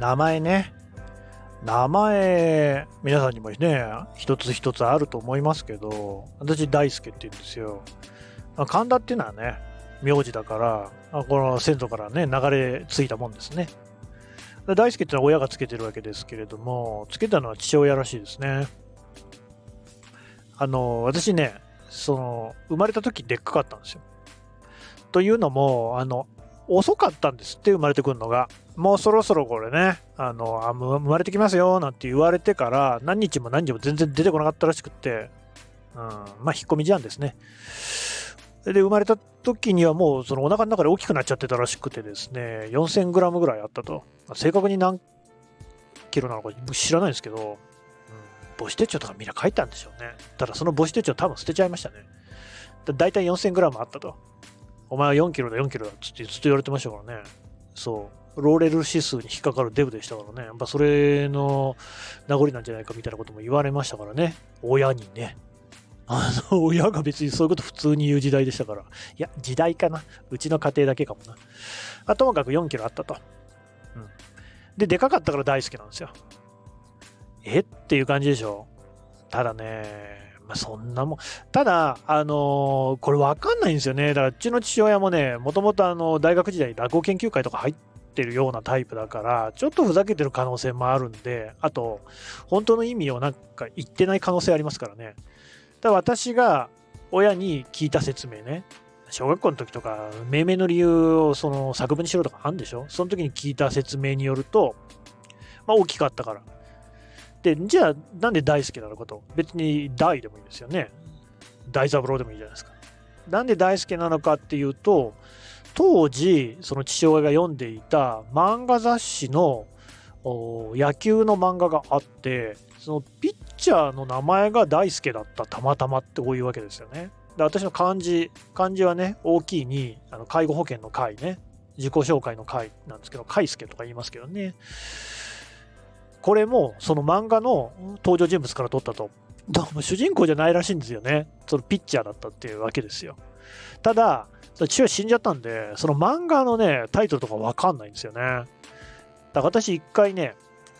名前ね。名前、皆さんにもね、一つ一つあると思いますけど、私、大輔って言うんですよ。神田っていうのはね、名字だから、この先祖からね、流れ着いたもんですね。大輔ってのは親がつけてるわけですけれども、つけたのは父親らしいですね。あの、私ね、その、生まれた時でっかかったんですよ。というのも、あの、遅かったんですって生まれてくるのが。もうそろそろこれね、あの、あ生まれてきますよなんて言われてから何日も何日も全然出てこなかったらしくって、うん、まあ引っ込み思案ですね。で、生まれた時にはもうそのお腹の中で大きくなっちゃってたらしくてですね、4000グラムぐらいあったと。正確に何キロなのか知らないんですけど、うん、母子手帳とかみんな書いたんでしょうね。ただその母子手帳多分捨てちゃいましたね。だいたい4000グラムあったと。お前は4キロだ、4キロだっつってずっと言われてましたからね。そう。ローレル指数に引っかかるデブでしたからね。やっぱそれの名残なんじゃないかみたいなことも言われましたからね。親にね。あの、親が別にそういうこと普通に言う時代でしたから。いや、時代かな。うちの家庭だけかもな。あともかく4キロあったと。うん。で、でかかったから大好きなんですよ。え？っていう感じでしょ。ただね、まあ、そんなもん。ただ、あのー、これわかんないんですよね。だから、うちの父親もね、もともとあの、大学時代落語研究会とか入ってるようなタイプだから、ちょっとふざけてる可能性もあるんで、あと、本当の意味をなんか言ってない可能性ありますからね。だから私が親に聞いた説明ね、小学校の時とか、命名の理由をその作文にしろとかあるんでしょ？その時に聞いた説明によると、まあ大きかったから。で、じゃあなんで大好きなのかと？別に大でもいいですよね。大三郎でもいいじゃないですか。なんで大好きなのかっていうと、当時、その父親が読んでいた漫画雑誌の野球の漫画があって、そのピッチャーの名前が大輔だったたまたまってこういうわけですよね。で私の漢字、漢字はね、大きいに、あの介護保険の会ね、自己紹介の会なんですけど、海介とか言いますけどね。これもその漫画の登場人物から撮ったと。どうも主人公じゃないらしいんですよね。そのピッチャーだったっていうわけですよ。ただ、父親死んじゃったんで、その漫画のね、タイトルとかわかんないんですよね。だから私一回ね、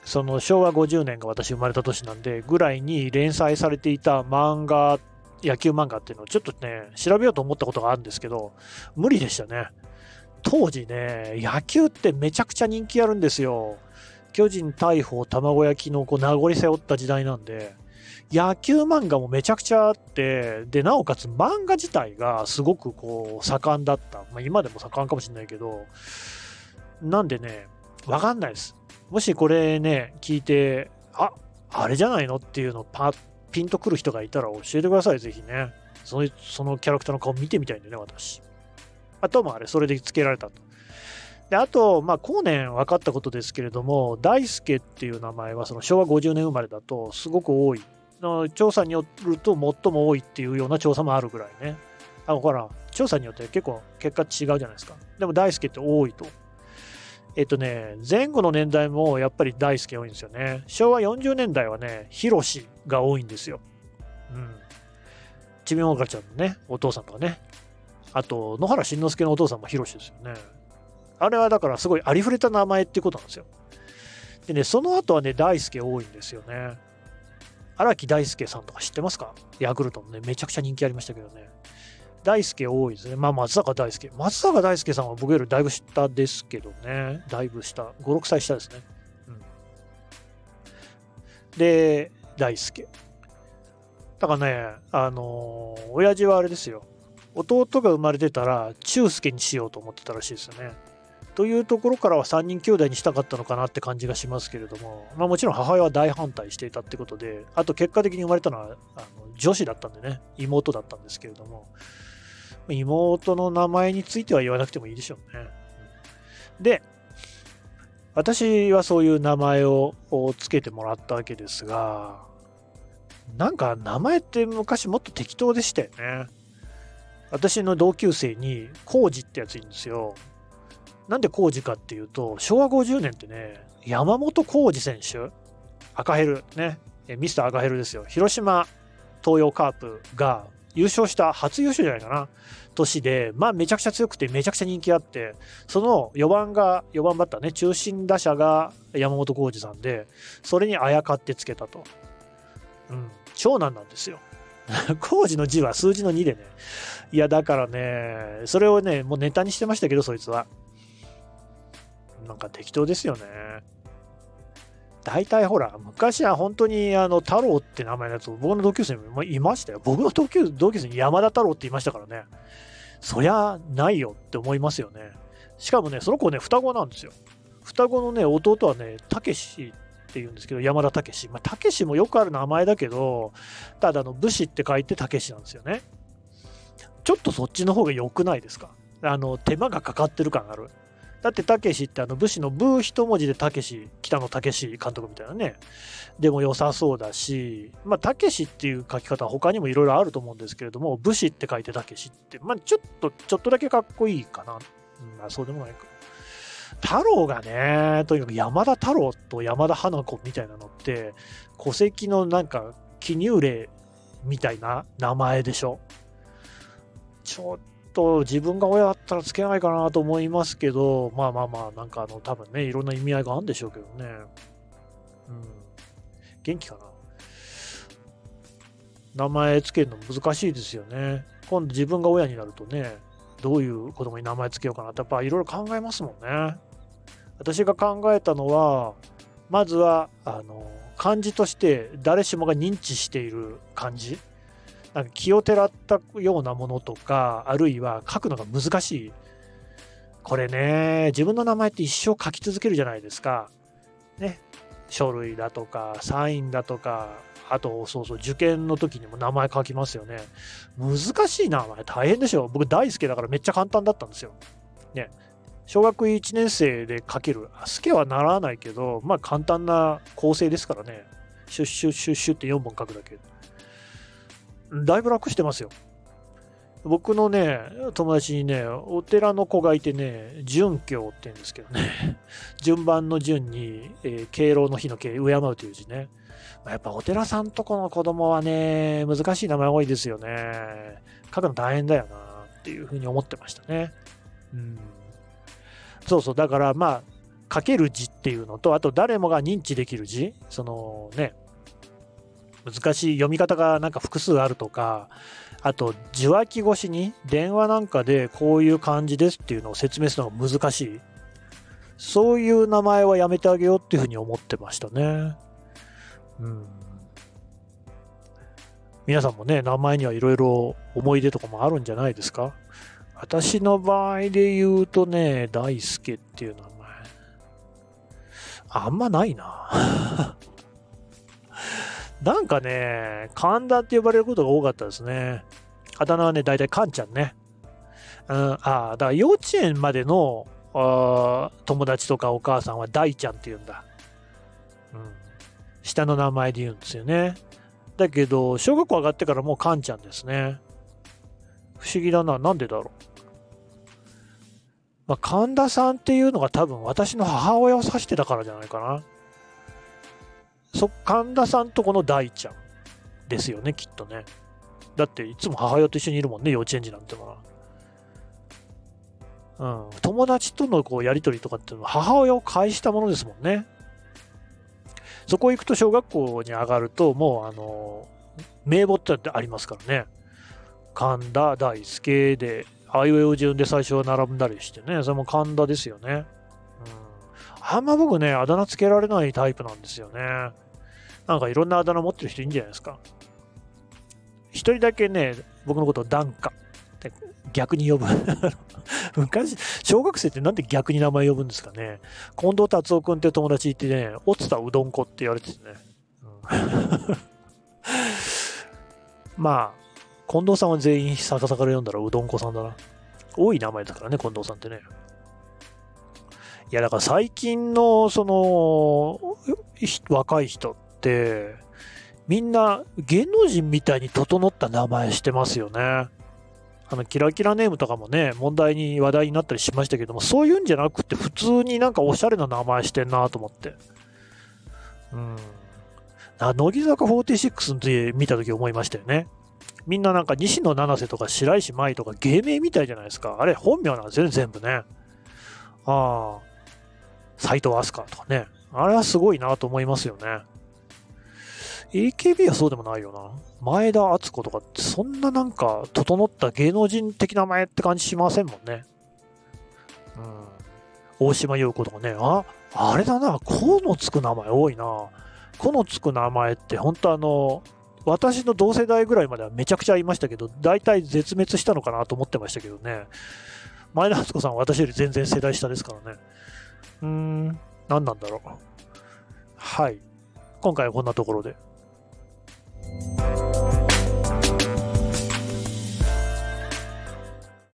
その昭和50年が私生まれた年なんで、ぐらいに連載されていた漫画、野球漫画っていうのをちょっとね、調べようと思ったことがあるんですけど、無理でしたね。当時ね、野球ってめちゃくちゃ人気あるんですよ。巨人大砲卵焼きのこう名残背負った時代なんで、野球漫画もめちゃくちゃあって、で、なおかつ漫画自体がすごくこう盛んだった。まあ今でも盛んかもしれないけど、なんでね、わかんないです。もしこれね、聞いて、あ、あれじゃないのっていうのをパピンとくる人がいたら教えてください、ぜひね。そのそのキャラクターの顔見てみたいんでね、私。あともあれ、それで付けられたと。であと、まあ、後年分かったことですけれども、大輔っていう名前はその昭和50年生まれだとすごく多い。の調査によると最も多いっていうような調査もあるぐらいね。あ、ほら、調査によって結構結果違うじゃないですか。でも大輔って多いと。えっとね、前後の年代もやっぱり大輔多いんですよね。昭和40年代はね、広しが多いんですよ。うん。ちびもがちゃんのね、お父さんとかね。あと、野原しんのすけのお父さんも広しですよね。あれはだからすごいありふれた名前ってことなんですよ。でね、その後はね、大輔多いんですよね。荒木大輔さんとか知ってますか？ヤクルトのね、めちゃくちゃ人気ありましたけどね。大輔多いですね。まあ、松坂大輔。松坂大輔さんは僕よりだいぶ下ですけどね。だいぶ下。5、6歳下ですね。うん。で、大輔。だからね、あのー、親父はあれですよ。弟が生まれてたら、中介にしようと思ってたらしいですよね。というところからは3人兄弟にしたかったのかなって感じがしますけれども、まあ、もちろん母親は大反対していたってことで、あと結果的に生まれたのはあの女子だったんでね、妹だったんですけれども、妹の名前については言わなくてもいいでしょうね。で、私はそういう名前をつけてもらったわけですが、なんか名前って昔もっと適当でしたよね。私の同級生に、コウジってやついるんですよ。なんで浩二かっていうと、昭和50年ってね、山本浩二選手、赤ヘル、ね、ミスター赤ヘルですよ。広島東洋カープが優勝した初優勝じゃないかな。年で、まあめちゃくちゃ強くてめちゃくちゃ人気あって、その4番が、4番バッターね、中心打者が山本浩二さんで、それにあやかってつけたと。うん、長男なんですよ。浩二の字は数字の2でね。いや、だからね、それをね、もうネタにしてましたけど、そいつは。なんか適当ですよね。大体ほら、昔は本当にあの太郎って名前のやつ、僕の同級生にもいましたよ。僕の同級同級生に山田太郎って言いましたからね。そりゃないよって思いますよね。しかもね、その子ね、双子なんですよ。双子のね、弟はね、たけしって言うんですけど、山田たけし。ま、たけしもよくある名前だけど、ただの武士って書いてたけしなんですよね。ちょっとそっちの方が良くないですか？あの、手間がかかってる感がある。だってたけしってあの武士の武一文字でたけし、北野たけし監督みたいなね。でも良さそうだし、まあたけしっていう書き方は他にもいろいろあると思うんですけれども、武士って書いてたけしって、まあちょっと、ちょっとだけかっこいいかな。まあそうでもないか。太郎がね、とにかく山田太郎と山田花子みたいなのって、戸籍のなんか記入例みたいな名前でしょ。ちょっと自分が親だったらつけないかなと思いますけど、まあまあまあ、なんかあの、多分ね、いろんな意味合いがあるんでしょうけどね。うん。元気かな？名前つけるの難しいですよね。今度自分が親になるとね、どういう子供に名前つけようかなってやっぱいろいろ考えますもんね。私が考えたのは、まずは、あの、漢字として誰しもが認知している漢字。なんか気をてらったようなものとか、あるいは書くのが難しい。これね、自分の名前って一生書き続けるじゃないですか。ね。書類だとか、サインだとか、あと、そうそう、受験の時にも名前書きますよね。難しい名前大変でしょ。僕大好きだからめっちゃ簡単だったんですよ。ね。小学1年生で書ける。スケはならないけど、まあ簡単な構成ですからね。シュッシュッシュッシュって4本書くだけ。だいぶ楽してますよ。僕のね、友達にね、お寺の子がいてね、順教って言うんですけどね、順番の順に、えー、敬老の日の敬、敬うという字ね。やっぱお寺さんとこの子供はね、難しい名前多いですよね。書くの大変だよなっていうふうに思ってましたね。うん。そうそう、だからまあ、書ける字っていうのと、あと誰もが認知できる字、そのね、難しい読み方がなんか複数あるとか、あと受話器越しに電話なんかでこういう感じですっていうのを説明するのが難しい。そういう名前はやめてあげようっていうふうに思ってましたね。うん。皆さんもね、名前にはいろいろ思い出とかもあるんじゃないですか？私の場合で言うとね、大輔っていう名前。あんまないな。なんかね、神田って呼ばれることが多かったですね。あだ名はね、大体カンちゃんね。うん、あだから幼稚園までの友達とかお母さんは大ちゃんって言うんだ。うん。下の名前で言うんですよね。だけど、小学校上がってからもうカンちゃんですね。不思議だな。なんでだろう。まあ、神田さんっていうのが多分私の母親を指してたからじゃないかな。そ、神田さんとこの大ちゃんですよね、きっとね。だっていつも母親と一緒にいるもんね、幼稚園児なんてのは。うん、友達とのこうやりとりとかっていうのは母親を介したものですもんね。そこ行くと小学校に上がると、もうあの、名簿ってありますからね。神田大輔で、あいうえお順で最初は並んだりしてね、それも神田ですよね。うんあんま僕ね、あだ名つけられないタイプなんですよね。なんかいろんなあだ名持ってる人いいんじゃないですか。一人だけね、僕のことをダンカって逆に呼ぶ。昔、小学生ってなんで逆に名前呼ぶんですかね。近藤達夫君って友達いてね、落ちたうどんこって言われててね。うん、まあ、近藤さんは全員逆さから読んだらうどんこさんだな。多い名前だからね、近藤さんってね。いや、だから最近の、その、若い人って、みんな芸能人みたいに整った名前してますよね。あの、キラキラネームとかもね、問題に話題になったりしましたけども、そういうんじゃなくて、普通になんかおしゃれな名前してんなと思って。うん。乃木坂46で見たとき思いましたよね。みんななんか西野七瀬とか白石舞とか芸名みたいじゃないですか。あれ本名なんですよね、全部ね。ああ、斎藤飛鳥とかね。あれはすごいなと思いますよね。AKB はそうでもないよな。前田敦子とかそんななんか整った芸能人的な名前って感じしませんもんね。うん。大島優子とかね。あ、あれだな。このつく名前多いな。このつく名前って本当あの、私の同世代ぐらいまではめちゃくちゃいましたけど、大体絶滅したのかなと思ってましたけどね。前田敦子さんは私より全然世代下ですからね。うーん、何なんだろう。はい。今回はこんなところで。